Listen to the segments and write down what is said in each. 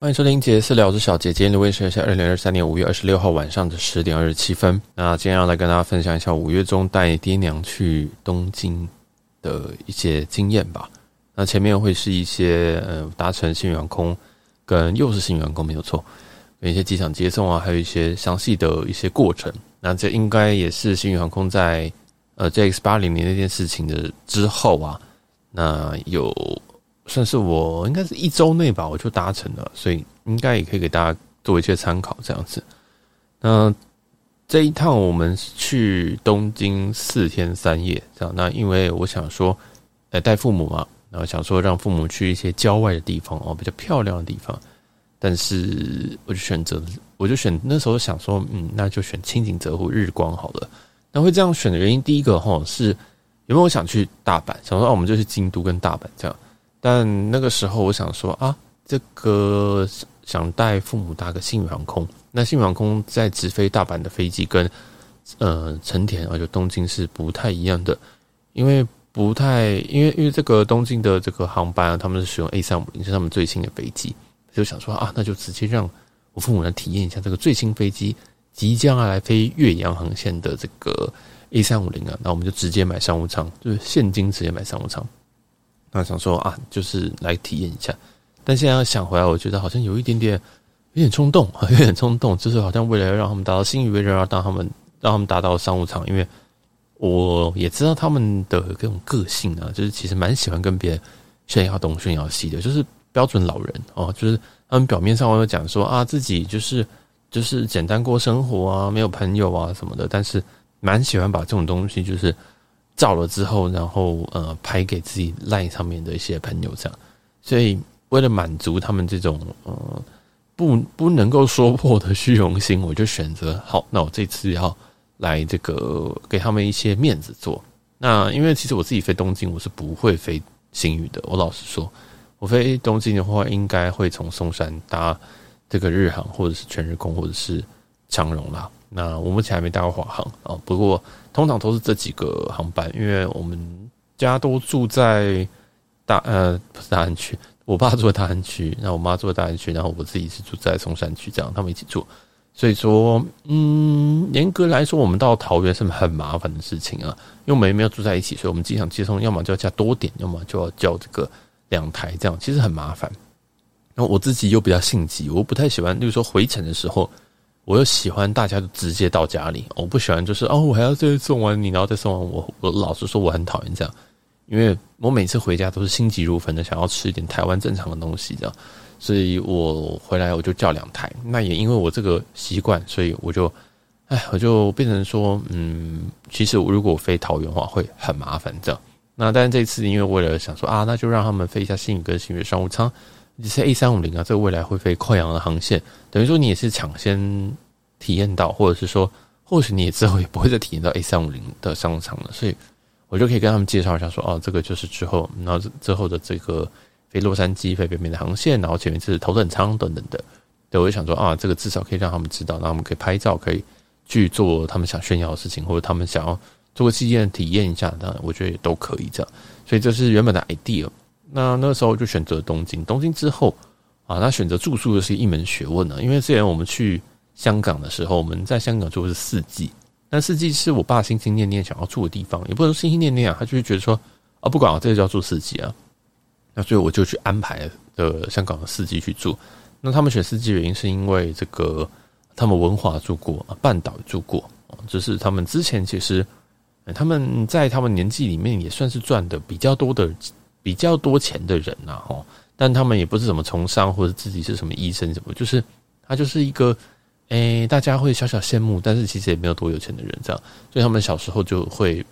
欢迎收听杰私聊，我是小杰。今天的位置是二零二三年五月二十六号晚上的十点二十七分。那今天要来跟大家分享一下五月中带爹娘去东京的一些经验吧。那前面会是一些呃搭乘星宇航空，跟又是新宇航空没有错，跟一些机场接送啊，还有一些详细的一些过程。那这应该也是星宇航空在呃 JX 八零零那件事情的之后啊，那有。算是我应该是一周内吧，我就达成了，所以应该也可以给大家做一些参考这样子。那这一趟我们去东京四天三夜，这样。那因为我想说，呃，带父母嘛，然后想说让父母去一些郊外的地方哦，比较漂亮的地方。但是我就选择，我就选那时候想说，嗯，那就选清井泽或日光好了。那会这样选的原因，第一个哈是有没有想去大阪？想说啊，我们就去京都跟大阪这样。但那个时候，我想说啊，这个想带父母搭个星宇航空。那星宇航空在直飞大阪的飞机跟呃成田啊，就东京是不太一样的，因为不太因为因为这个东京的这个航班啊，他们是使用 A 三五零，是他们最新的飞机，就想说啊，那就直接让我父母来体验一下这个最新飞机即将要来飞岳阳航线的这个 A 三五零啊，那我们就直接买商务舱，就是现金直接买商务舱。想说啊，就是来体验一下，但现在想回来，我觉得好像有一点点，有点冲动，有点冲动，就是好像为了要让他们达到星宇，为了要让他们让他们达到商务舱，因为我也知道他们的各种个性啊，就是其实蛮喜欢跟别人炫耀东炫耀西的，就是标准老人哦，就是他们表面上会讲说啊，自己就是就是简单过生活啊，没有朋友啊什么的，但是蛮喜欢把这种东西就是。照了之后，然后呃拍给自己 LINE 上面的一些朋友这样，所以为了满足他们这种呃不不能够说破的虚荣心，我就选择好，那我这次要来这个给他们一些面子做。那因为其实我自己飞东京，我是不会飞新宇的。我老实说，我飞东京的话，应该会从松山搭这个日航，或者是全日空，或者是长荣啦。那我目前还没搭过华航啊，不过通常都是这几个航班，因为我们家都住在大呃不是大安区，我爸住在大安区，然后我妈住在大安区，然后我自己是住在松山区，这样他们一起住，所以说嗯，严格来说，我们到桃园是很麻烦的事情啊，因为我们也没有住在一起，所以我们机场接送要么就要加多点，要么就要叫这个两台，这样其实很麻烦。然后我自己又比较性急，我不太喜欢，例如说回程的时候。我又喜欢大家都直接到家里，我不喜欢就是哦，我还要再送完你，然后再送完我。我老实说，我很讨厌这样，因为我每次回家都是心急如焚的，想要吃一点台湾正常的东西，这样，所以我回来我就叫两台。那也因为我这个习惯，所以我就，哎，我就变成说，嗯，其实如果我飞桃园的话会很麻烦这样。那但是这次因为为了想说啊，那就让他们飞一下新宇跟新宇商务舱。你是 A 三五零啊，这个未来会飞跨洋的航线，等于说你也是抢先体验到，或者是说，或许你也之后也不会再体验到 A 三五零的商场了，所以我就可以跟他们介绍一下，说，哦，这个就是之后，然后之后的这个飞洛杉矶、飞北美的航线，然后前面是头等舱等等的，对，我就想说，啊，这个至少可以让他们知道，让他们可以拍照，可以去做他们想炫耀的事情，或者他们想要做个纪念体验一下，当然我觉得也都可以这样，所以这是原本的 idea。那那时候就选择东京，东京之后啊，那选择住宿的是一门学问呢。因为之前我们去香港的时候，我们在香港住的是四季，那四季是我爸心心念念想要住的地方，也不能心心念念啊，他就是觉得说啊，不管啊，这个叫住四季啊。那所以我就去安排的香港的四季去住。那他们选四季原因是因为这个，他们文华住过啊，半岛住过，就是他们之前其实他们在他们年纪里面也算是赚的比较多的。比较多钱的人呐，哈，但他们也不是什么从商或者自己是什么医生什么，就是他就是一个，诶、大家会小小羡慕，但是其实也没有多有钱的人这样，所以他们小时候就会，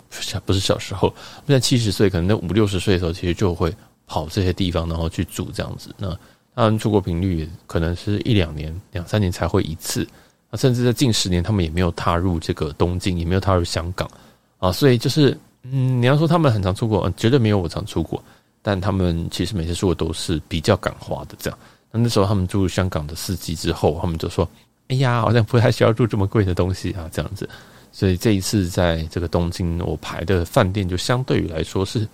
不是小时候，现在七十岁，可能那五六十岁的时候，其实就会跑这些地方，然后去住这样子。那他们出国频率可能是一两年、两三年才会一次，那甚至在近十年，他们也没有踏入这个东京，也没有踏入香港啊，所以就是，嗯，你要说他们很常出国，绝对没有我常出国。但他们其实每次说的都是比较敢花的这样。那那时候他们住香港的四季之后，他们就说：“哎呀，好像不太需要住这么贵的东西啊，这样子。”所以这一次在这个东京，我排的饭店就相对于来说是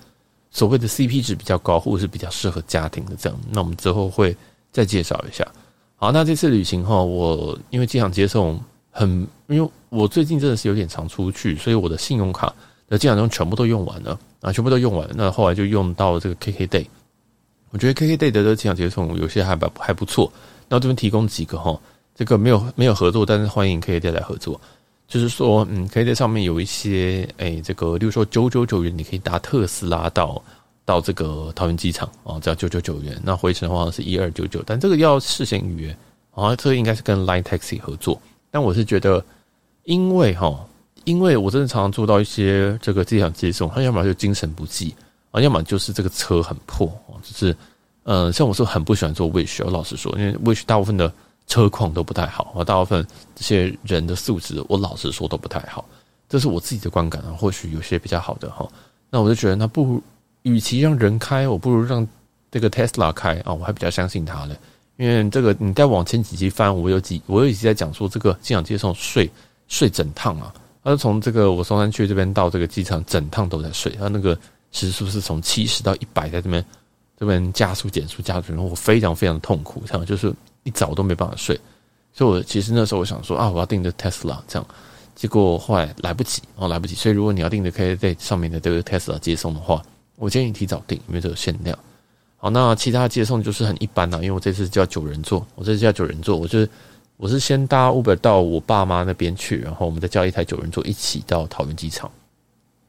所谓的 CP 值比较高，或者是比较适合家庭的这样。那我们之后会再介绍一下。好，那这次旅行哈，我因为机场接送很，因为我最近真的是有点常出去，所以我的信用卡的机场中全部都用完了啊，全部都用完了。那后来就用到这个 KKday，我觉得 KKday 的这个机场接送有些还不还不错。那这边提供几个哈，这个没有没有合作，但是欢迎 KKday 来合作。就是说，嗯，KKday 上面有一些，哎，这个，例如说九九九元，你可以搭特斯拉到到这个桃园机场啊，只要九九九元。那回程的话是一二九九，但这个要事先预约啊。这个应该是跟 Line Taxi 合作，但我是觉得，因为哈，因为我真的常常做到一些这个机场接送，他要么就精神不济啊，要么就是这个车很破，就是，呃，像我是很不喜欢做 Wish，我老实说，因为 Wish 大部分的。车况都不太好，啊大部分这些人的素质，我老实说都不太好，这是我自己的观感啊。或许有些比较好的哈，那我就觉得，那不如与其让人开，我不如让这个 Tesla 开啊，我还比较相信他嘞。因为这个你再往前几集翻，我有几我有一集在讲说这个机场接送睡睡整趟啊，他是从这个我松山区这边到这个机场整趟都在睡，他那个时速是从七十到一百在这边这边加速减速加速，然后我非常非常的痛苦，这样就是。一早都没办法睡，所以我其实那时候我想说啊，我要订的 Tesla 这样，结果后来来不及哦，来不及。所以如果你要订的可以在上面的这个 Tesla 接送的话，我建议你提早订，因为这个限量。好，那其他接送就是很一般啦，因为我这次叫九人座，我这次叫九人座，我就是我是先搭 Uber 到我爸妈那边去，然后我们再叫一台九人座一起到桃园机场。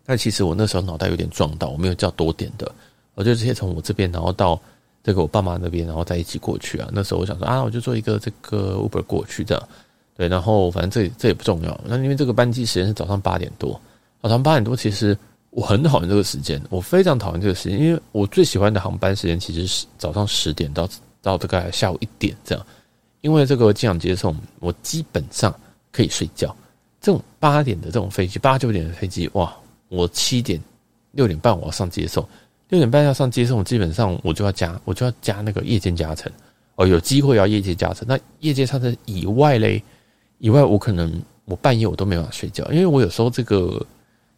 但其实我那时候脑袋有点撞到，我没有叫多点的，我就直接从我这边然后到。这个我爸妈那边，然后再一起过去啊。那时候我想说啊，我就做一个这个 Uber 过去这样，对。然后反正这这也不重要。那因为这个班机时间是早上八点多，早上八点多，其实我很讨厌这个时间，我非常讨厌这个时间，因为我最喜欢的航班时间其实是早上十点到到大概下午一点这样。因为这个机场接送，我基本上可以睡觉。这种八点的这种飞机，八九点的飞机，哇，我七点六点半我要上接送。六点半要上接送，基本上我就要加，我就要加那个夜间加成哦。有机会要夜间加成，那夜间加成以外嘞，以外我可能我半夜我都没办法睡觉，因为我有时候这个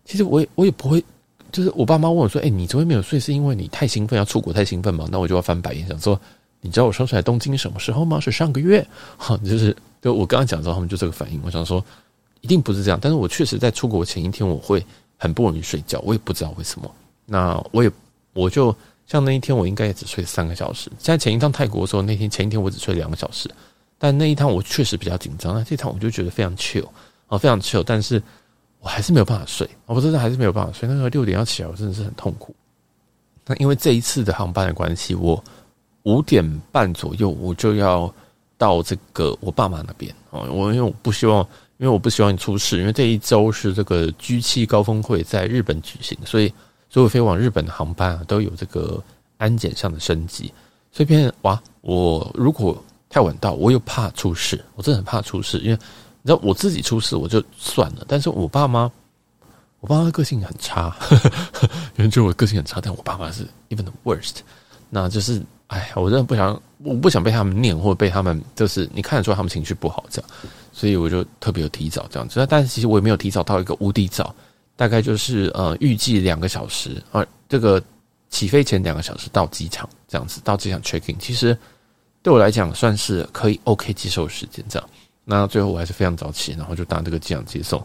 其实我也我也不会，就是我爸妈问我说：“哎，你昨天没有睡是因为你太兴奋要出国太兴奋吗？”那我就要翻白眼，想说：“你知道我上次来东京什么时候吗？是上个月。”哈，就是就我刚刚讲的时候，他们就这个反应。我想说一定不是这样，但是我确实在出国前一天我会很不容易睡觉，我也不知道为什么。那我也。我就像那一天，我应该也只睡三个小时。在前一趟泰国的时候，那天前一天我只睡两个小时，但那一趟我确实比较紧张。那这趟我就觉得非常 chill 啊，非常 chill，但是我还是没有办法睡。我真的还是没有办法睡。那个六点要起来，我真的是很痛苦。那因为这一次的航班的关系，我五点半左右我就要到这个我爸妈那边啊。我因为我不希望，因为我不希望你出事，因为这一周是这个 G7 高峰会在日本举行，所以。所有飞往日本的航班啊，都有这个安检上的升级。所以变哇，我如果太晚到，我又怕出事，我真的很怕出事。因为你知道，我自己出事我就算了，但是我爸妈，我爸妈个性很差，有人觉得我个性很差，但我爸妈是 even the worst。那就是，哎，我真的不想，我不想被他们念，或者被他们，就是你看得出来他们情绪不好这样。所以我就特别有提早这样子。但是其实我也没有提早到一个无敌早。大概就是呃，预计两个小时啊，这个起飞前两个小时到机场这样子，到机场 check in，其实对我来讲算是可以 OK 接受时间这样。那最后我还是非常早起，然后就搭这个机场接送。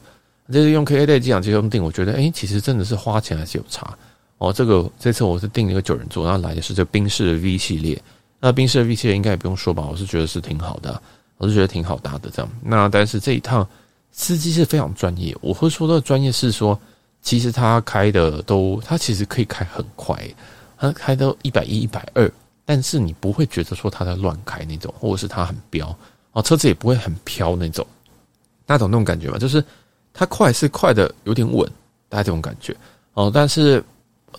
这是用 KKday 机场接送订，我觉得诶，其实真的是花钱还是有差哦。这个这次我是订了一个九人座，然后来的是这个宾士的 V 系列。那宾士的 V 系列应该也不用说吧，我是觉得是挺好的，我是觉得挺好搭的这样。那但是这一趟。司机是非常专业，我会说的专业是说，其实他开的都，他其实可以开很快，他开到一百一、一百二，但是你不会觉得说他在乱开那种，或者是他很飙哦，车子也不会很飘那种，大家懂那种感觉吗？就是他快是快的有点稳，大家这种感觉哦。但是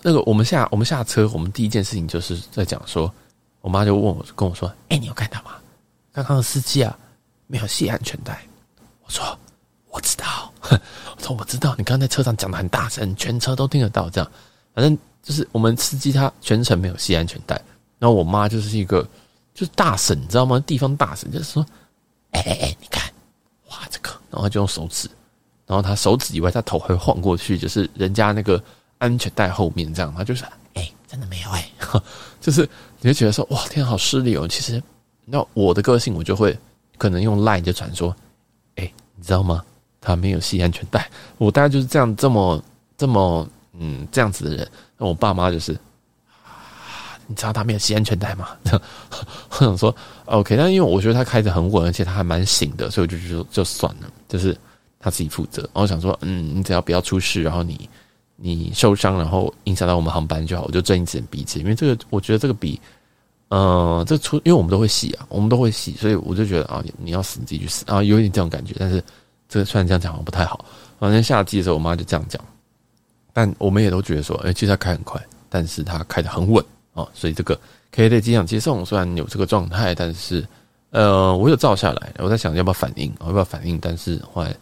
那个我们下我们下车，我们第一件事情就是在讲说，我妈就问我跟我说：“哎，你有看到吗？刚刚的司机啊，没有系安全带。”我说。我知道，我说我知道，你刚才在车上讲的很大声，全车都听得到。这样，反正就是我们司机他全程没有系安全带。然后我妈就是一个就是大婶，你知道吗？地方大婶就是说，哎哎哎，你看，哇，这个，然后就用手指，然后他手指以外，他头会晃过去，就是人家那个安全带后面这样，他就是，哎，真的没有哎，就是你会觉得说，哇，天啊，好失礼哦。其实那我的个性，我就会可能用 line 就传说，哎、欸，你知道吗？他没有系安全带。我大概就是这样，这么这么嗯这样子的人。那我爸妈就是。你知道他没有系安全带吗？我想说，OK，但因为我觉得他开得很稳，而且他还蛮醒的，所以我就觉得就算了，就是他自己负责。然后我想说，嗯，你只要不要出事，然后你你受伤，然后影响到我们航班就好，我就睁一只眼闭一只眼。因为这个，我觉得这个比，呃，这出，因为我们都会洗啊，我们都会洗，所以我就觉得啊，你要死你自己去死啊，有点这种感觉。但是这个虽然这样讲好像不太好，反正下机的时候我妈就这样讲，但我们也都觉得说，哎，其实他开很快，但是他开得很稳。啊，所以这个可以在机场接送虽然有这个状态，但是呃，我有照下来，我在想要不要反应，要不要反应，但是后来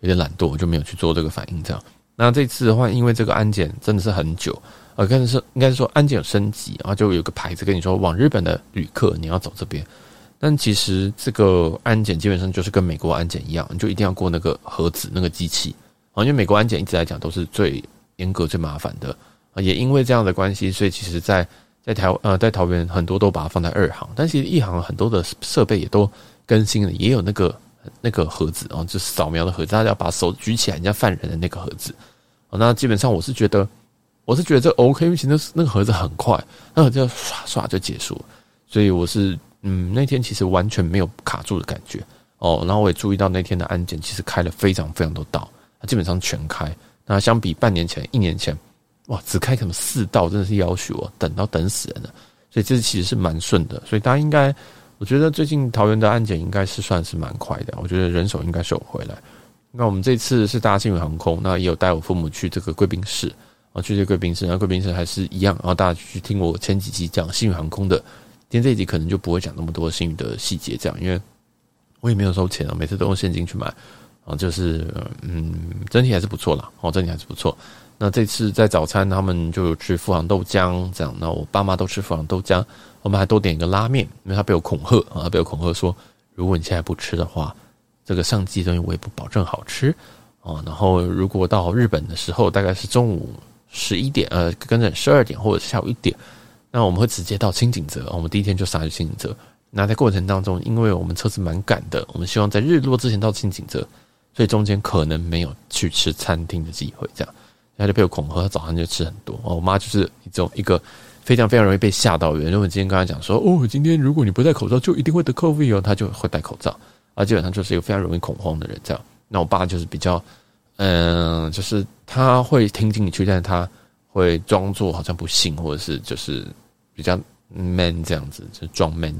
有点懒惰，我就没有去做这个反应。这样，那这次的话，因为这个安检真的是很久，呃，但是应该是说安检升级，然后就有个牌子跟你说，往日本的旅客你要走这边，但其实这个安检基本上就是跟美国安检一样，你就一定要过那个盒子那个机器。啊，因为美国安检一直来讲都是最严格、最麻烦的。啊，也因为这样的关系，所以其实在在台呃，在桃园很多都把它放在二航，但其实一航很多的设备也都更新了，也有那个那个盒子啊，就扫描的盒子，大家把手举起来，人家犯人的那个盒子。那基本上我是觉得，我是觉得这 OK，因为其实那个盒子很快，那个就刷刷就结束了，所以我是嗯，那天其实完全没有卡住的感觉哦。然后我也注意到那天的安检其实开了非常非常多道，它基本上全开。那相比半年前、一年前。哇，只开什么四道，真的是要求我等到等死人了。所以这次其实是蛮顺的，所以大家应该，我觉得最近桃园的安检应该是算是蛮快的。我觉得人手应该是有回来。那我们这次是搭星宇航空，那也有带我父母去这个贵宾室啊，去这贵宾室，然后贵宾室还是一样。然后大家去听我前几集讲星宇航空的，今天这一集可能就不会讲那么多星宇的细节，这样，因为我也没有收钱啊，每次都用现金去买啊，就是嗯，整体还是不错啦，哦，整体还是不错。那这次在早餐，他们就吃富航豆浆，这样。那我爸妈都吃富航豆浆，我们还多点一个拉面，因为他被我恐吓啊，被我恐吓说，如果你现在不吃的话，这个上机东西我也不保证好吃啊。然后如果到日本的时候，大概是中午十一点，呃，跟着十二点或者下午一点，那我们会直接到清井泽，我们第一天就杀去清井泽。那在过程当中，因为我们车子蛮赶的，我们希望在日落之前到清井泽，所以中间可能没有去吃餐厅的机会，这样。他就被我恐吓，他早上就吃很多。我妈就是一种一个非常非常容易被吓到的人。因为我今天跟他讲说，哦，今天如果你不戴口罩，就一定会得 COVID 哦。他就会戴口罩，啊，基本上就是一个非常容易恐慌的人。这样，那我爸就是比较，嗯、就是他会听进去，但是他会装作好像不信，或者是就是比较 man 这样子，就装 man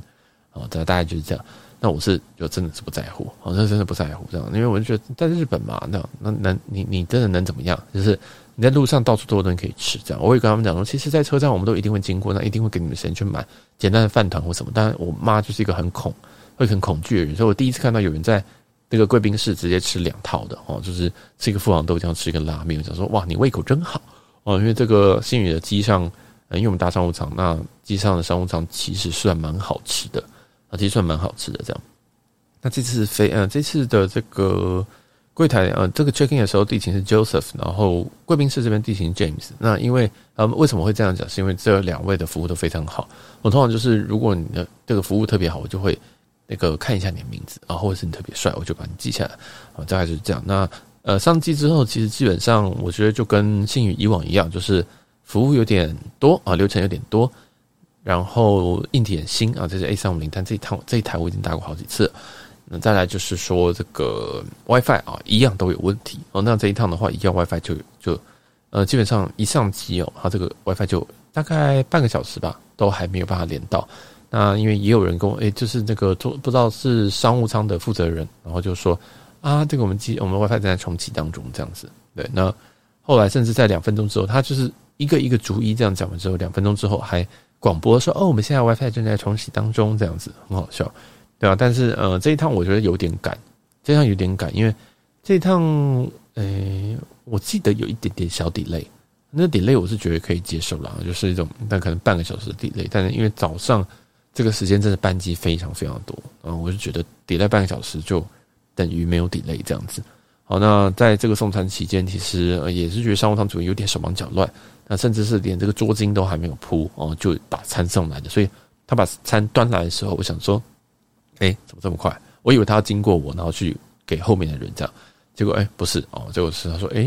啊，大概就是这样。那我是就真的是不在乎，好像真的不在乎这样，因为我就觉得在日本嘛，那那能你你真的能怎么样？就是。你在路上到处都有东西可以吃，这样我会跟他们讲说，其实，在车站我们都一定会经过，那一定会给你们时间去买简单的饭团或什么。但我妈就是一个很恐、会很恐惧的人，所以我第一次看到有人在那个贵宾室直接吃两套的哦，就是吃一个富航豆浆，吃一个拉面。我想说，哇，你胃口真好哦，因为这个新宇的机上，因为我们搭商务舱，那机上的商务舱其实算蛮好吃的啊，其实算蛮好吃的这样。那这次飞，呃，这次的这个。柜台呃，这个 checking 的时候地勤是 Joseph，然后贵宾室这边地勤 James。那因为呃，为什么会这样讲？是因为这两位的服务都非常好。我通常就是如果你的这个服务特别好，我就会那个看一下你的名字啊，或者是你特别帅，我就把你记下来啊。大概就是这样。那呃，上机之后，其实基本上我觉得就跟信宇以往一样，就是服务有点多啊，流程有点多，然后硬体很新啊，这是 A 三五零，但这一趟这一台我已经搭过好几次。那再来就是说这个 WiFi 啊，一样都有问题哦。那这一趟的话，一样 WiFi 就就呃，基本上一上机哦，它这个 WiFi 就大概半个小时吧，都还没有办法连到。那因为也有人跟我，诶，就是那个做不知道是商务舱的负责人，然后就说啊，这个我们机我们 WiFi 正在重启当中，这样子。对，那后来甚至在两分钟之后，他就是一个一个逐一这样讲完之后，两分钟之后还广播说哦，我们现在 WiFi 正在重启当中，这样子很好笑。对啊，但是呃，这一趟我觉得有点赶，这一趟有点赶，因为这一趟，诶，我记得有一点点小 delay，那 delay 我是觉得可以接受啦，就是一种，但可能半个小时的 delay，但是因为早上这个时间真的班机非常非常多，啊，我就觉得 delay 半个小时就等于没有 delay 这样子。好，那在这个送餐期间，其实也是觉得商务舱主任有点手忙脚乱，那甚至是连这个桌巾都还没有铺哦，就把餐送来的，所以他把餐端来的时候，我想说。哎、怎么这么快？我以为他要经过我，然后去给后面的人这样。结果哎、不是哦，结果是他说哎、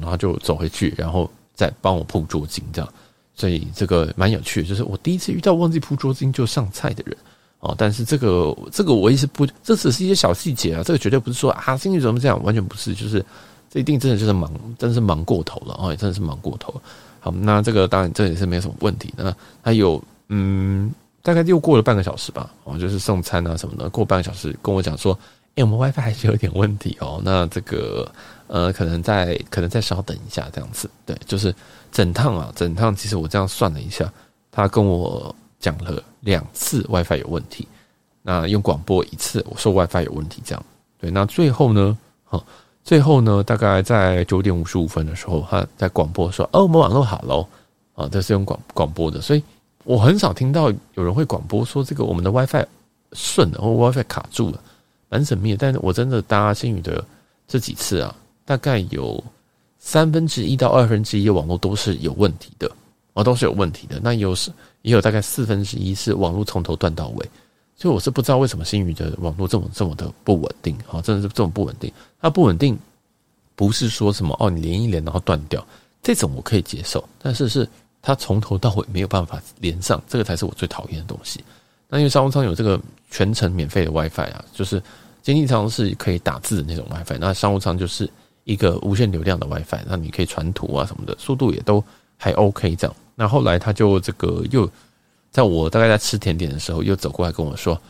然后就走回去，然后再帮我铺桌巾这样。所以这个蛮有趣的，就是我第一次遇到忘记铺桌巾就上菜的人哦。但是这个这个我也是不，这只是一些小细节啊，这个绝对不是说啊，心里怎么这样，完全不是，就是这一定真的就是忙，真的是忙过头了哦，也真的是忙过头。好，那这个当然这也是没有什么问题的。还有嗯。大概又过了半个小时吧，哦，就是送餐啊什么的，过半个小时跟我讲说，哎，我们 WiFi 还是有点问题哦，那这个呃，可能再可能再稍等一下这样子，对，就是整趟啊，整趟其实我这样算了一下，他跟我讲了两次 WiFi 有问题，那用广播一次，我说 WiFi 有问题这样，对，那最后呢，哦，最后呢，大概在九点五十五分的时候，他在广播说，哦，我们网络好喽，啊，这是用广广播的，所以。我很少听到有人会广播说这个我们的 WiFi 顺了或 WiFi 卡住了，蛮神秘的。但是我真的搭星宇的这几次啊，大概有三分之一到二分之一的网络都是有问题的，啊，都是有问题的。那有时也有大概四分之一是网络从头断到尾，所以我是不知道为什么星宇的网络这么这么的不稳定啊，真的是这么不稳定。它不稳定不是说什么哦，你连一连然后断掉这种我可以接受，但是是。它从头到尾没有办法连上，这个才是我最讨厌的东西。那因为商务舱有这个全程免费的 WiFi 啊，就是经济舱是可以打字的那种 WiFi，那商务舱就是一个无限流量的 WiFi，那你可以传图啊什么的，速度也都还 OK 这样。那后来他就这个又在我大概在吃甜点的时候，又走过来跟我说：“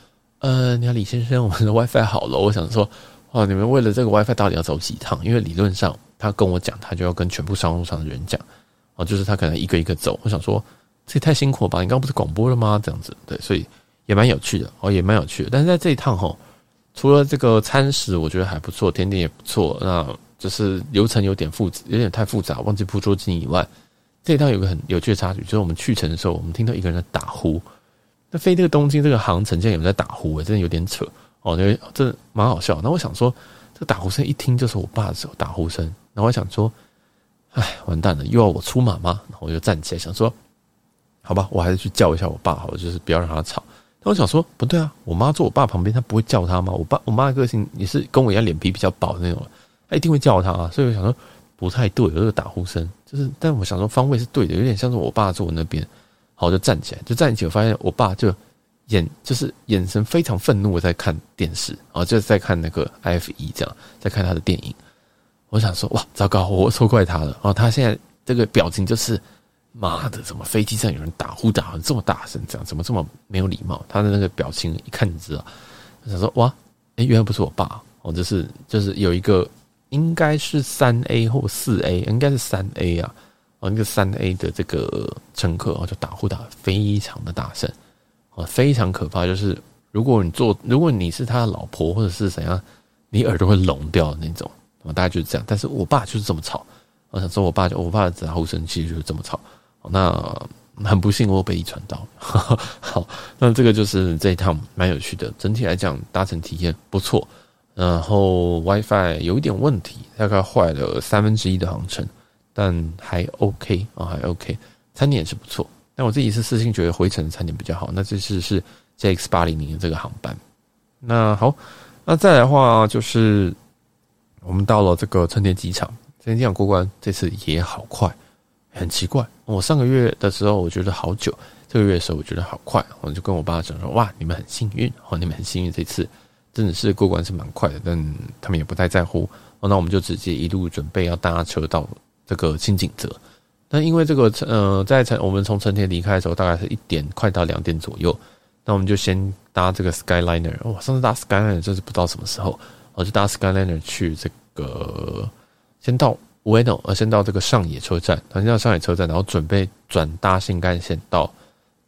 呃，你好，李先生，我们的 WiFi 好了。”我想说：“哦，你们为了这个 WiFi 到底要走几趟？因为理论上他跟我讲，他就要跟全部商务舱的人讲。”哦，就是他可能一个一个走，我想说这也太辛苦了吧？你刚刚不是广播了吗？这样子，对，所以也蛮有趣的哦，也蛮有趣的。但是在这一趟哈，除了这个餐食我觉得还不错，甜点也不错，那就是流程有点复杂，有点太复杂，忘记铺桌巾以外，这一趟有个很有趣的插曲，就是我们去程的时候，我们听到一个人在打呼。那飞这个东京这个航程，竟然有人在打呼，真的有点扯哦，因为真的蛮好笑。那我想说，这打呼声一听就是我爸的时候打呼声，然后我想说。哎，完蛋了，又要我出马吗？然后我就站起来想说，好吧，我还是去叫一下我爸好了，就是不要让他吵。但我想说，不对啊，我妈坐我爸旁边，她不会叫他吗？我爸我妈的个性也是跟我一样，脸皮比较薄的那种，她一定会叫他啊。所以我想说，不太对，有这个打呼声，就是，但我想说方位是对的，有点像是我爸坐我那边。好，我就站起来，就站起来，我发现我爸就眼就是眼神非常愤怒的在看电视啊，就是在看那个 F 一这样，在看他的电影。我想说，哇，糟糕，我错怪他了。然后他现在这个表情就是，妈的，怎么飞机上有人打呼打得这么大声？这样怎么这么没有礼貌？他的那个表情一看就知道。我想说，哇，诶，原来不是我爸，哦，就是就是有一个应该是三 A 或四 A，应该是三 A 啊，哦，那个三 A 的这个乘客哦，就打呼打得非常的大声，哦，非常可怕。就是如果你坐，如果你是他的老婆或者是怎样，你耳朵会聋掉的那种。大概就是这样，但是我爸就是这么吵。我想说，我爸就我爸的打呼声其实就是这么吵。那很不幸，我被遗传到。好，那这个就是这一趟蛮有趣的。整体来讲，搭乘体验不错。然后 WiFi 有一点问题，大概坏了三分之一的航程，但还 OK 啊，还 OK。餐点也是不错。但我自己是私心觉得回程的餐点比较好。那这次是 JX 八零零的这个航班。那好，那再来的话就是。我们到了这个成田机场，成田机场过关这次也好快，很奇怪。我上个月的时候我觉得好久，这个月的时候我觉得好快，我就跟我爸讲说：“哇，你们很幸运哦，你们很幸运，这次真的是过关是蛮快的。”但他们也不太在乎。那我们就直接一路准备要搭车到这个新井泽。那因为这个呃，在成我们从成田离开的时候，大概是一点快到两点左右，那我们就先搭这个 Skyliner。哇，上次搭 Skyliner 真是不知道什么时候。我就搭 Skyliner 去这个，先到 Ueno，呃，先到这个上野车站，然后先到上野车站，然后准备转搭新干线到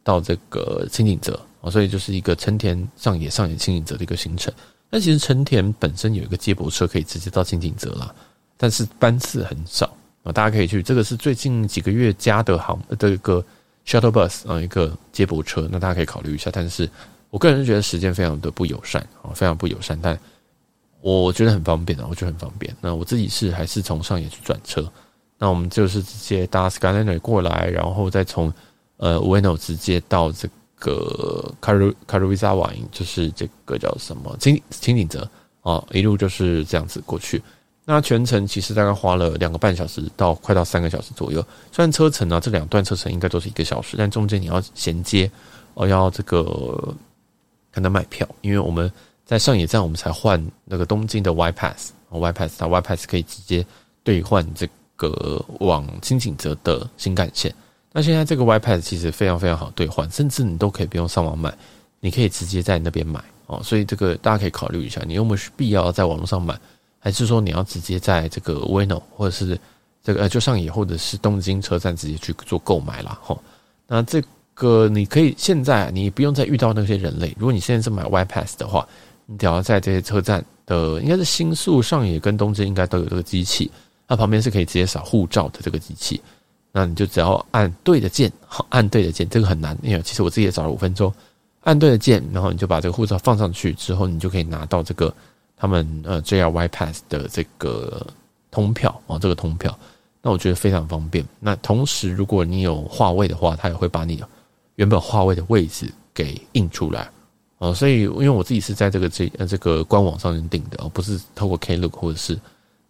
到这个轻井泽啊，所以就是一个成田上野上野轻井泽的一个行程。但其实成田本身有一个接驳车可以直接到轻井泽啦，但是班次很少啊，大家可以去，这个是最近几个月加的航的一个 shuttle bus 啊，一个接驳车，那大家可以考虑一下。但是我个人是觉得时间非常的不友善啊，非常不友善，但。我觉得很方便啊，我觉得很方便。那我自己是还是从上野去转车，那我们就是直接搭 Skyliner 过来，然后再从呃 Ueno 直接到这个卡鲁卡鲁维萨瓦，就是这个叫什么清清景泽啊，一路就是这样子过去。那全程其实大概花了两个半小时到快到三个小时左右。虽然车程呢，这两段车程应该都是一个小时，但中间你要衔接哦，要这个跟他买票，因为我们在上野站我们才换那个东京的 Y Pass，Y Pass 它 Y Pass 可以直接兑换这个往清井泽的新干线。那现在这个 Y Pass 其实非常非常好兑换，甚至你都可以不用上网买，你可以直接在那边买哦。所以这个大家可以考虑一下，你有没有必要在网络上买？还是说你要直接在这个 Ueno 或者是这个呃就上野或者是东京车站直接去做购买啦。哈？那这个你可以现在你不用再遇到那些人类。如果你现在是买 Y Pass 的话，你只要在这些车站的应该是新宿、上野跟东京应该都有这个机器，它旁边是可以直接扫护照的这个机器。那你就只要按对的键，好，按对的键，这个很难，因为其实我自己也找了五分钟，按对的键，然后你就把这个护照放上去之后，你就可以拿到这个。他们呃 JR Y Pass 的这个通票啊，这个通票，那我觉得非常方便。那同时，如果你有话位的话，它也会把你原本话位的位置给印出来哦。所以，因为我自己是在这个这呃这个官网上面订的，而不是透过 Klook 或者是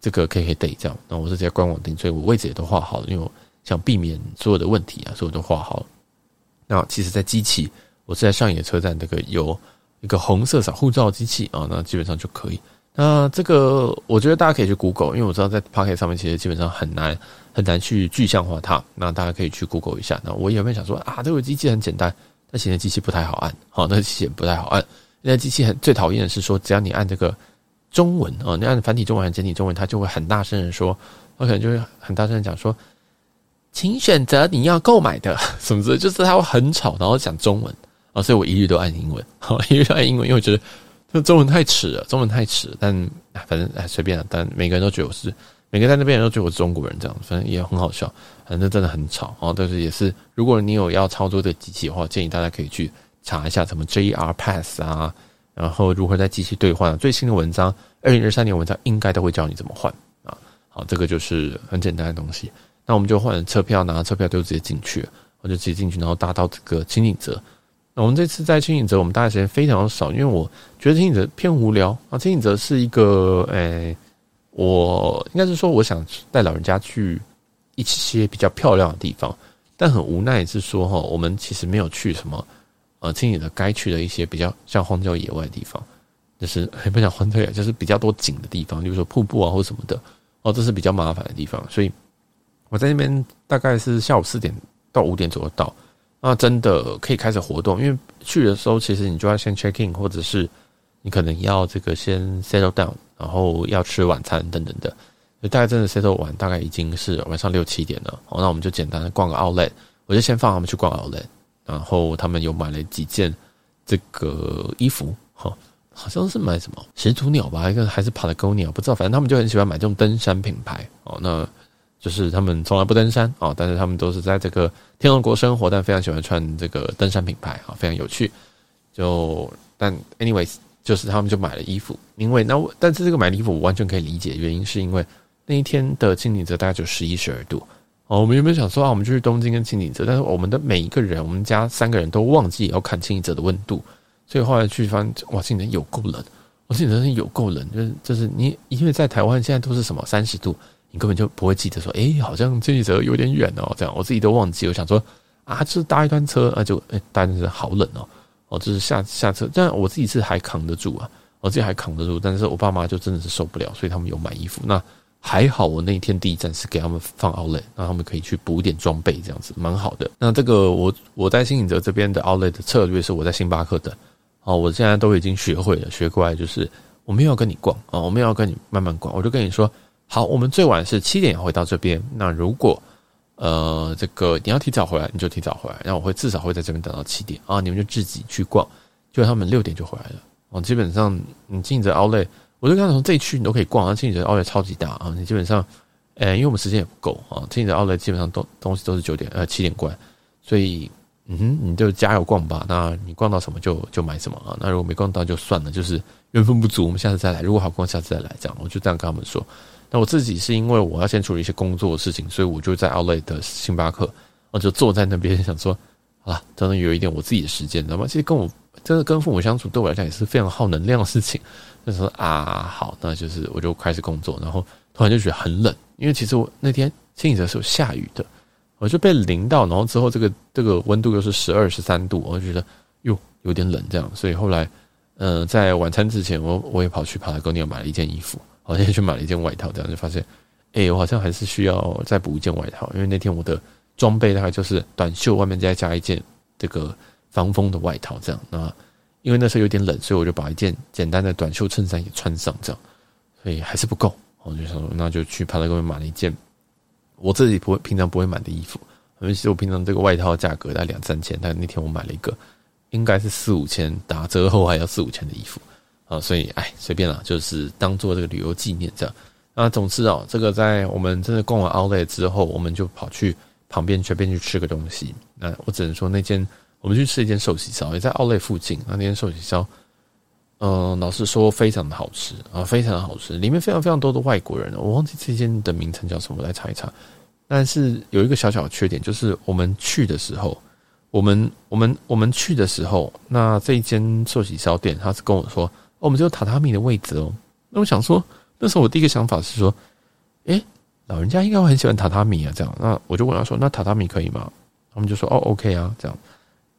这个 KKday 这样。那我是在官网订，所以我位置也都画好了，因为我想避免所有的问题啊，所以我都画好了。那其实，在机器，我是在上野车站这个有。一个红色扫护照机器啊，那基本上就可以。那这个我觉得大家可以去 Google，因为我知道在 Pocket 上面其实基本上很难很难去具象化它。那大家可以去 Google 一下。那我有没有想说啊，这个机器很简单，但其实机器不太好按。好，那机器也不太好按。那机器很最讨厌的是说，只要你按这个中文啊，你按繁体中文还是、简体中文，它就会很大声的说，我可能就会很大声的讲说，请选择你要购买的 什么之，就是它会很吵，然后讲中文。啊，所以我一律都按英文，好，一律按英文，因为我觉得这中文太迟了，中文太迟。但反正哎，随便了。但每个人都觉得我是，每个在那边人都觉得我是中国人，这样，反正也很好笑。反正真的很吵啊。但是也是，如果你有要操作的机器的话，建议大家可以去查一下什么 JR Pass 啊，然后如何在机器兑换。最新的文章，二零二三年文章应该都会教你怎么换啊。好，这个就是很简单的东西。那我们就换车票，拿车票就直接进去，我就直接进去，然后搭到这个轻井泽。那我们这次在轻井泽，我们待的时间非常少，因为我觉得轻井泽偏无聊啊。轻井泽是一个，诶、我应该是说，我想带老人家去一些比较漂亮的地方，但很无奈是说，哈，我们其实没有去什么，呃，轻井泽该去的一些比较像荒郊野外的地方，就是也不想荒郊野，就是比较多景的地方，比如说瀑布啊或什么的，哦，这是比较麻烦的地方，所以我在那边大概是下午四点到五点左右到。那真的可以开始活动，因为去的时候其实你就要先 check in，或者是你可能要这个先 settle down，然后要吃晚餐等等的。就大概真的 settle 完，大概已经是晚上六七点了。哦，那我们就简单的逛个 outlet，我就先放他们去逛 outlet，然后他们有买了几件这个衣服，哈，好像是买什么始祖鸟吧，一个还是 Patagonia，不知道，反正他们就很喜欢买这种登山品牌。哦，那。就是他们从来不登山啊，但是他们都是在这个天龙国生活，但非常喜欢穿这个登山品牌啊，非常有趣。就但 anyways，就是他们就买了衣服，因为那但是这个买衣服我完全可以理解，原因是因为那一天的轻井泽大概就十一十二度哦。我们原本想说啊，我们就去东京跟轻井泽，但是我们的每一个人，我们家三个人都忘记要看轻井泽的温度，所以后来去发现哇，轻井泽有够冷，我轻井泽有够冷，就是就是你因为在台湾现在都是什么三十度。你根本就不会记得说，哎，好像轻井泽有点远哦，这样我自己都忘记。我想说，啊，就是搭一段车啊，就哎，搭一段车好冷哦，哦，就是下下车，但我自己是还扛得住啊，我自己还扛得住，但是我爸妈就真的是受不了，所以他们有买衣服。那还好，我那一天第一站是给他们放 outlet，让他们可以去补点装备，这样子蛮好的。那这个我我在新影泽这边的 outlet 的策略是我在星巴克等，哦，我现在都已经学会了，学过来就是我没有跟你逛啊，我没有跟你慢慢逛，我就跟你说。好，我们最晚是七点回到这边。那如果呃这个你要提早回来，你就提早回来。然后我会至少会在这边等到七点啊，你们就自己去逛。就他们六点就回来了哦。基本上你轻井泽 Outlet，我就看从这一区你都可以逛啊。轻井泽 Outlet 超级大啊，你基本上，呃，因为我们时间也不够啊。轻井泽 Outlet 基本上都东西都是九点呃七点关，所以嗯哼，你就加油逛吧。那你逛到什么就就买什么啊。那如果没逛到就算了，就是缘分不足，我们下次再来。如果好逛，下次再来。这样我就这样跟他们说。那我自己是因为我要先处理一些工作的事情，所以我就在 Outlet 的星巴克，我就坐在那边想说，好了，真的有一点我自己的时间，知道吗？其实跟我真的跟父母相处，对我来讲也是非常耗能量的事情。就说啊，好，那就是我就开始工作，然后突然就觉得很冷，因为其实我那天清醒的时候下雨的，我就被淋到，然后之后这个这个温度又是十二十三度，我就觉得哟有点冷这样，所以后来，呃，在晚餐之前，我我也跑去帕拉哥尼亚买了一件衣服，好像去买了一件外套，这样就发现，哎，我好像还是需要再补一件外套，因为那天我的装备大概就是短袖外面再加一件这个防风的外套这样，那。因为那时候有点冷，所以我就把一件简单的短袖衬衫也穿上，这样，所以还是不够，我就想说，那就去帕拉贡买了一件我自己不会平常不会买的衣服，因为其我平常这个外套价格在两三千，但那天我买了一个应该是四五千，打折后还要四五千的衣服啊，所以哎，随便啦，就是当做这个旅游纪念这样。那总之哦，这个在我们真的逛完 Outlet 之后，我们就跑去旁边随便去吃个东西。那我只能说那间。我们去吃一间寿喜烧，也在奥莱附近。那间寿喜烧，嗯、呃，老实说非常的好吃啊，非常的好吃。里面非常非常多的外国人，我忘记这间的名称叫什么，我来查一查。但是有一个小小的缺点，就是我们去的时候，我们我们我们去的时候，那这一间寿喜烧店，他是跟我说，我们只有榻榻米的位置哦。那我想说，那时候我第一个想法是说，诶，老人家应该会很喜欢榻榻米啊，这样。那我就问他说，那榻榻米可以吗？他们就说，哦，OK 啊，这样。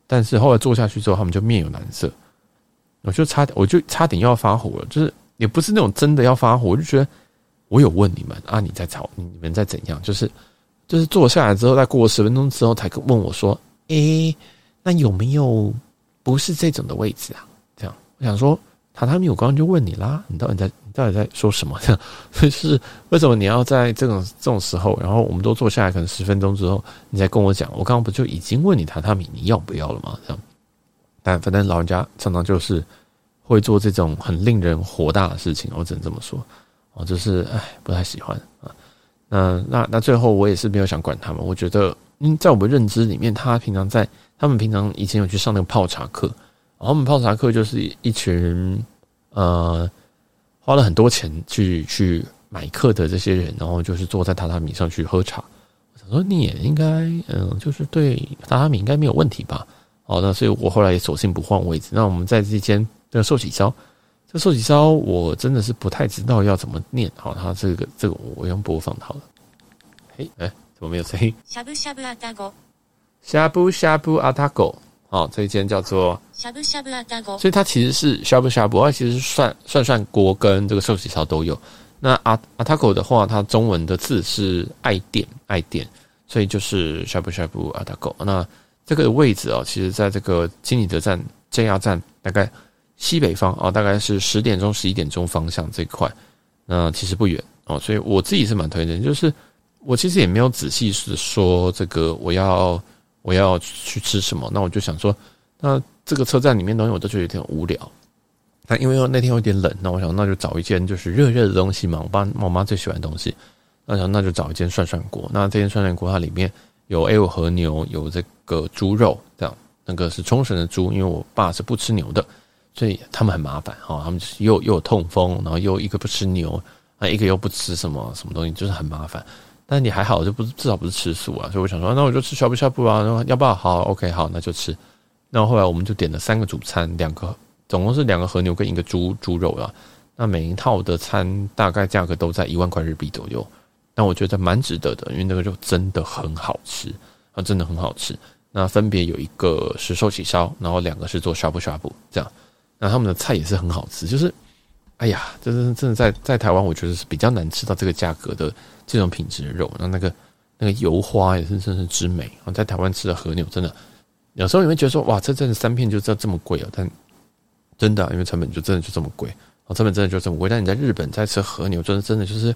但是后来坐下去之后，他们就面有难色，我就差点，我就差点要发火了。就是也不是那种真的要发火，我就觉得我有问你们啊，你在吵，你们在怎样？就是就是坐下来之后，再过十分钟之后，才问我说：“诶，那有没有不是这种的位置啊？”这样，我想说，榻榻米，我刚刚就问你啦，你到底在你？到底在说什么？这 样就是为什么你要在这种这种时候，然后我们都坐下来，可能十分钟之后，你再跟我讲，我刚刚不就已经问你榻榻米你要不要了吗？这样，但反正老人家常常就是会做这种很令人火大的事情，我只能这么说，我就是唉，不太喜欢啊。那那那最后我也是没有想管他们，我觉得嗯，在我们认知里面，他平常在他们平常以前有去上那个泡茶课，然后我们泡茶课就是一群呃。花了很多钱去去买课的这些人，然后就是坐在榻榻米上去喝茶。我想说你也应该，嗯，就是对榻榻米应该没有问题吧？好，那所以我后来也索性不换位置。那我们在这间这个寿喜烧，这寿喜烧我真的是不太知道要怎么念。好，它这个这个我用播放好了。嘿，哎，怎么没有声音？呷哺呷哺阿达狗，呷哺呷哺阿达狗。哦，这一间叫做，所以它其实是 shabu shabu，它其实是涮涮涮锅跟这个寿喜烧都有。那阿阿塔狗的话，它中文的字是爱店爱店，所以就是 shabu shabu 阿塔狗。那这个位置啊，其实在这个金里德站 JR 站大概西北方啊，大概是十点钟十一点钟方向这一块，那其实不远哦，所以我自己是蛮推荐。就是我其实也没有仔细是说这个我要。我要去吃什么？那我就想说，那这个车站里面东西我都觉得有点无聊。那因为那天有点冷，那我想那就找一件就是热热的东西嘛。我爸我妈最喜欢的东西，那想那就找一间涮涮锅。那这间涮涮锅它里面有 A 五和牛，有这个猪肉，这样那个是冲绳的猪，因为我爸是不吃牛的，所以他们很麻烦哈。他们又又有痛风，然后又一个不吃牛，啊一个又不吃什么什么东西，就是很麻烦。但你还好，就不至少不是吃素啊，所以我想说，那我就吃呷哺呷哺啊，然后要不要？好，OK，好，那就吃。那后来我们就点了三个主餐，两个总共是两个和牛跟一个猪猪肉啊。那每一套的餐大概价格都在一万块日币左右，那我觉得蛮值得的，因为那个肉真的很好吃啊，真的很好吃。那分别有一个是寿喜烧，然后两个是做呷哺呷哺这样。那他们的菜也是很好吃，就是哎呀，真的真的在在台湾，我觉得是比较难吃到这个价格的。这种品质的肉，那那个那个油花也是真是之美我！在台湾吃的和牛，真的有时候你会觉得说，哇，这真的三片就这这么贵啊！但真的，因为成本就真的就这么贵啊，成本真的就这么贵。但你在日本在吃和牛，真的真的就是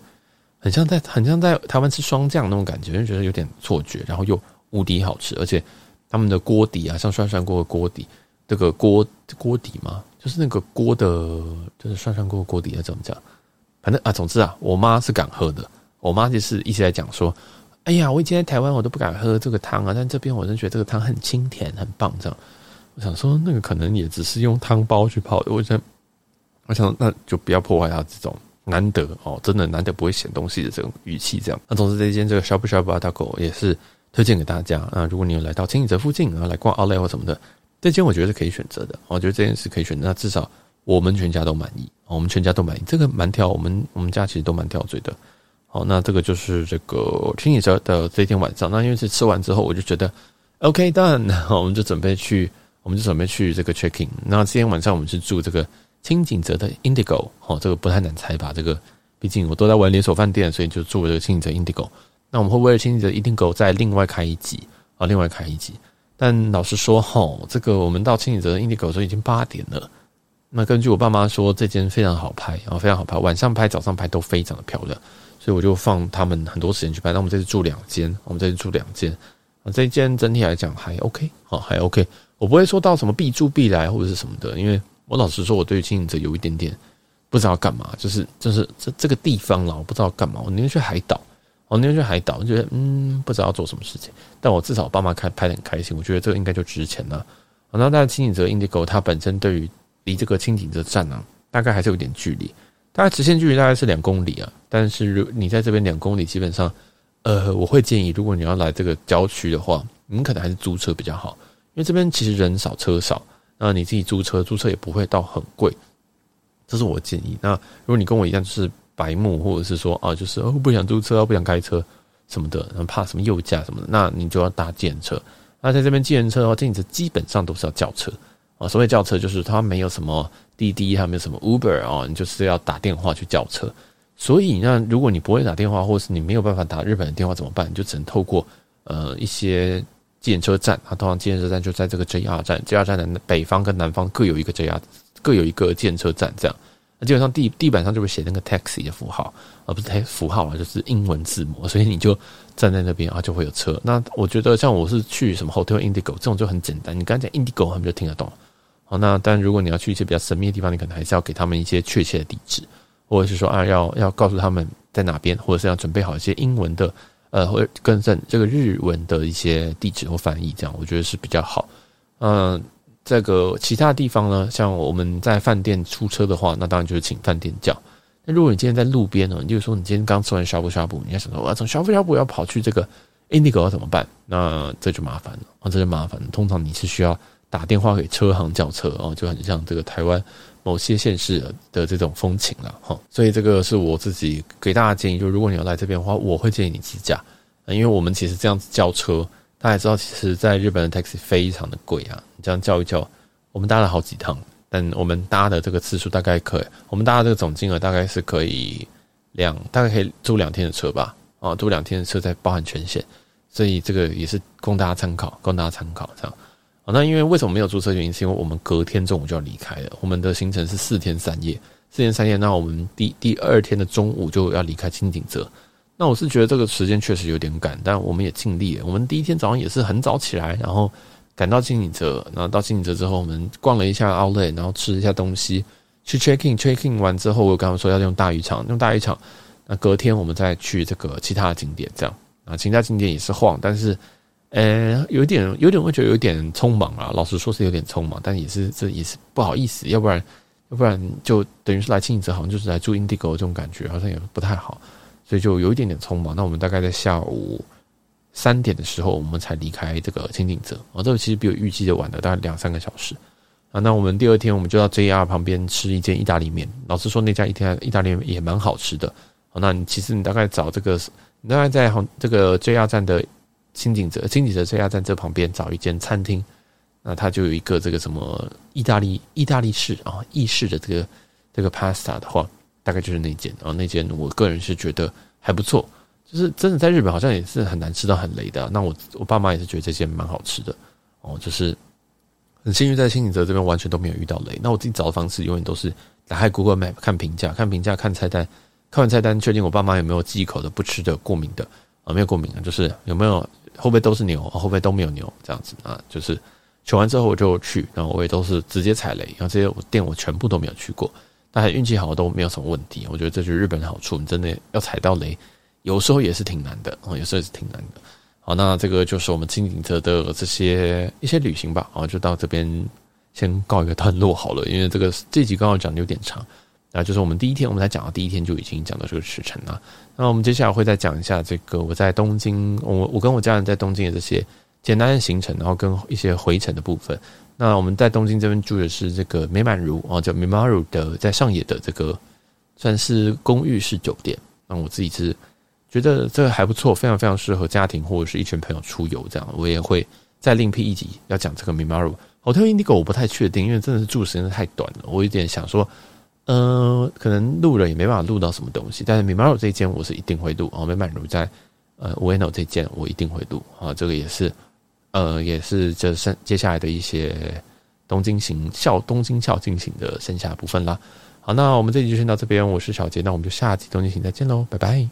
很像在很像在台湾吃霜降那种感觉，就觉得有点错觉，然后又无敌好吃，而且他们的锅底啊，像涮涮锅的锅底，这个锅锅底吗，就是那个锅的，就是涮涮锅锅底要怎么讲？反正啊，总之啊，我妈是敢喝的。我妈就是一直在讲说：“哎呀，我以前在台湾我都不敢喝这个汤啊，但这边我真觉得这个汤很清甜，很棒。”这样，我想说那个可能也只是用汤包去泡的。我想，我想那就不要破坏它这种难得哦，真的难得不会咸东西的这种语气。这样，那总之这间这个呷哺呷哺阿达狗也是推荐给大家啊。如果你有来到清景泽附近啊，来逛 Outlet 或什么的，这间我觉得是可以选择的。我觉得这件事可以选择，那至少我们全家都满意，我们全家都满意。这个蛮挑，我们我们家其实都蛮挑嘴的。好，那这个就是这个清景泽的这一天晚上。那因为是吃完之后，我就觉得 OK done，我们就准备去，我们就准备去这个 checking。那今天晚上我们是住这个清景泽的 Indigo，好，这个不太难猜吧？这个毕竟我都在玩连锁饭店，所以就住这个清景泽 Indigo。那我们会为了清景泽 Indigo 再另外开一集啊，另外开一集。但老实说，吼，这个我们到清景泽 Indigo 的时候已经八点了。那根据我爸妈说，这间非常好拍，然后非常好拍，晚上拍、早上拍都非常的漂亮。所以我就放他们很多时间去拍。那我们这次住两间，我们这次住两间啊，这间整体来讲还 OK，好，还 OK。我不会说到什么必住必来或者是什么的，因为我老实说，我对于清景泽有一点点不知道干嘛，就是就是这这个地方啦，我不知道干嘛。我宁愿去海岛，我那天去海岛，我觉得嗯，不知道要做什么事情。但我至少我爸妈开拍得很开心，我觉得这个应该就值钱了。好，那但是清景泽 Indigo 它本身对于离这个清景泽站呢，大概还是有点距离。大概直线距离大概是两公里啊，但是如你在这边两公里，基本上，呃，我会建议，如果你要来这个郊区的话，你们可能还是租车比较好，因为这边其实人少车少，那你自己租车，租车也不会到很贵，这是我建议。那如果你跟我一样就是白目，或者是说啊，就是哦不想租车，不想开车什么的，怕什么右驾什么的，那你就要搭计程车。那在这边计程车的话，计程车基本上都是要叫车啊，所谓叫车就是它没有什么。滴滴还没有什么 Uber 啊，你就是要打电话去叫车。所以那如果你不会打电话，或是你没有办法打日本的电话怎么办？你就只能透过呃一些计程车站，它通常计程车站就在这个 JR 站，JR 站的北方跟南方各有一个 JR，各有一个建车站这样。那基本上地地板上就会写那个 taxi 的符号，而不是符号啊，就是英文字母。所以你就站在那边啊，就会有车。那我觉得像我是去什么 Hotel Indigo 这种就很简单，你刚才讲 Indigo 他们就听得懂。好，那但如果你要去一些比较神秘的地方，你可能还是要给他们一些确切的地址，或者是说啊，要要告诉他们在哪边，或者是要准备好一些英文的，呃，或者更正这个日文的一些地址或翻译，这样我觉得是比较好。嗯，这个其他地方呢，像我们在饭店出车的话，那当然就是请饭店叫。那如果你今天在路边呢，你就说你今天刚吃完呷哺呷哺，你要想说我要从呷哺呷哺要跑去这个 Indigo 要怎么办？那这就麻烦了啊，这就麻烦。通常你是需要。打电话给车行叫车哦，就很像这个台湾某些县市的这种风情了哈。所以这个是我自己给大家建议，就如果你要来这边的话，我会建议你自驾，因为我们其实这样子叫车，大家也知道，其实在日本的 taxi 非常的贵啊。你这样叫一叫，我们搭了好几趟，但我们搭的这个次数大概可以，我们搭的这个总金额大概是可以两，大概可以租两天的车吧，啊，租两天的车再包含全险，所以这个也是供大家参考，供大家参考这样啊。那因为为什么没有租车？原因是因为我们隔天中午就要离开了。我们的行程是四天三夜，四天三夜。那我们第第二天的中午就要离开青井泽。那我是觉得这个时间确实有点赶，但我们也尽力了。我们第一天早上也是很早起来，然后赶到清景泽。然后到清景泽之后，我们逛了一下 Outlet，然后吃了一下东西，去 check in，check in 完之后，我刚刚说要用大浴场，用大浴场。那隔天我们再去这个其他的景点，这样啊，其他景点也是晃，但是。呃，有点，有点，我觉得有点匆忙啊。老实说，是有点匆忙，但也是，这也是不好意思。要不然，要不然就等于是来清景泽，好像就是来住 Indigo 这种感觉，好像也不太好。所以就有一点点匆忙。那我们大概在下午三点的时候，我们才离开这个清景泽。啊，这个其实比我预计的晚了大概两三个小时啊。那我们第二天，我们就到 JR 旁边吃一间意大利面。老实说，那家一天意大利面也蛮好吃的。好，那你其实你大概找这个，你大概在这个 JR 站的。清景泽，清景泽 JR 站这旁边找一间餐厅，那它就有一个这个什么意大利意大利式啊意式的这个这个 pasta 的话，大概就是那间啊，那间我个人是觉得还不错，就是真的在日本好像也是很难吃到很雷的。那我我爸妈也是觉得这间蛮好吃的哦，就是很幸运在清井泽这边完全都没有遇到雷。那我自己找的方式永远都是打开 Google Map 看评价，看评价，看菜单，看完菜单确定我爸妈有没有忌口的、不吃的、过敏的啊，没有过敏啊，就是有没有。后背都是牛，后背都没有牛，这样子啊，就是选完之后我就去，然后我也都是直接踩雷，然后这些店我全部都没有去过，但还运气好都没有什么问题。我觉得这是日本的好处，你真的要踩到雷，有时候也是挺难的啊，有时候也是挺难的。好，那这个就是我们清景泽的这些一些旅行吧，啊，就到这边先告一个段落好了，因为这个这集刚好讲的有点长，那就是我们第一天，我们才讲到第一天就已经讲到这个时辰了。那我们接下来会再讲一下这个我在东京，我我跟我家人在东京的这些简单的行程，然后跟一些回程的部分。那我们在东京这边住的是这个美满如哦，叫 Mimaru 的，在上野的这个算是公寓式酒店。那我自己是觉得这个还不错，非常非常适合家庭或者是一群朋友出游这样。我也会再另辟一集要讲这个 Mimaru Hotel Indigo，我不太确定，因为真的是住的时间太短了，我有点想说。嗯、可能录了也没办法录到什么东西，但是 Mimaru 这间我是一定会录啊。美满如在呃 Ueno 这间我一定会录啊，这个也是呃也是这剩接下来的一些东京行校东京校进行的剩下部分啦。好，那我们这集就先到这边，我是小杰，那我们就下集东京行再见喽，拜拜。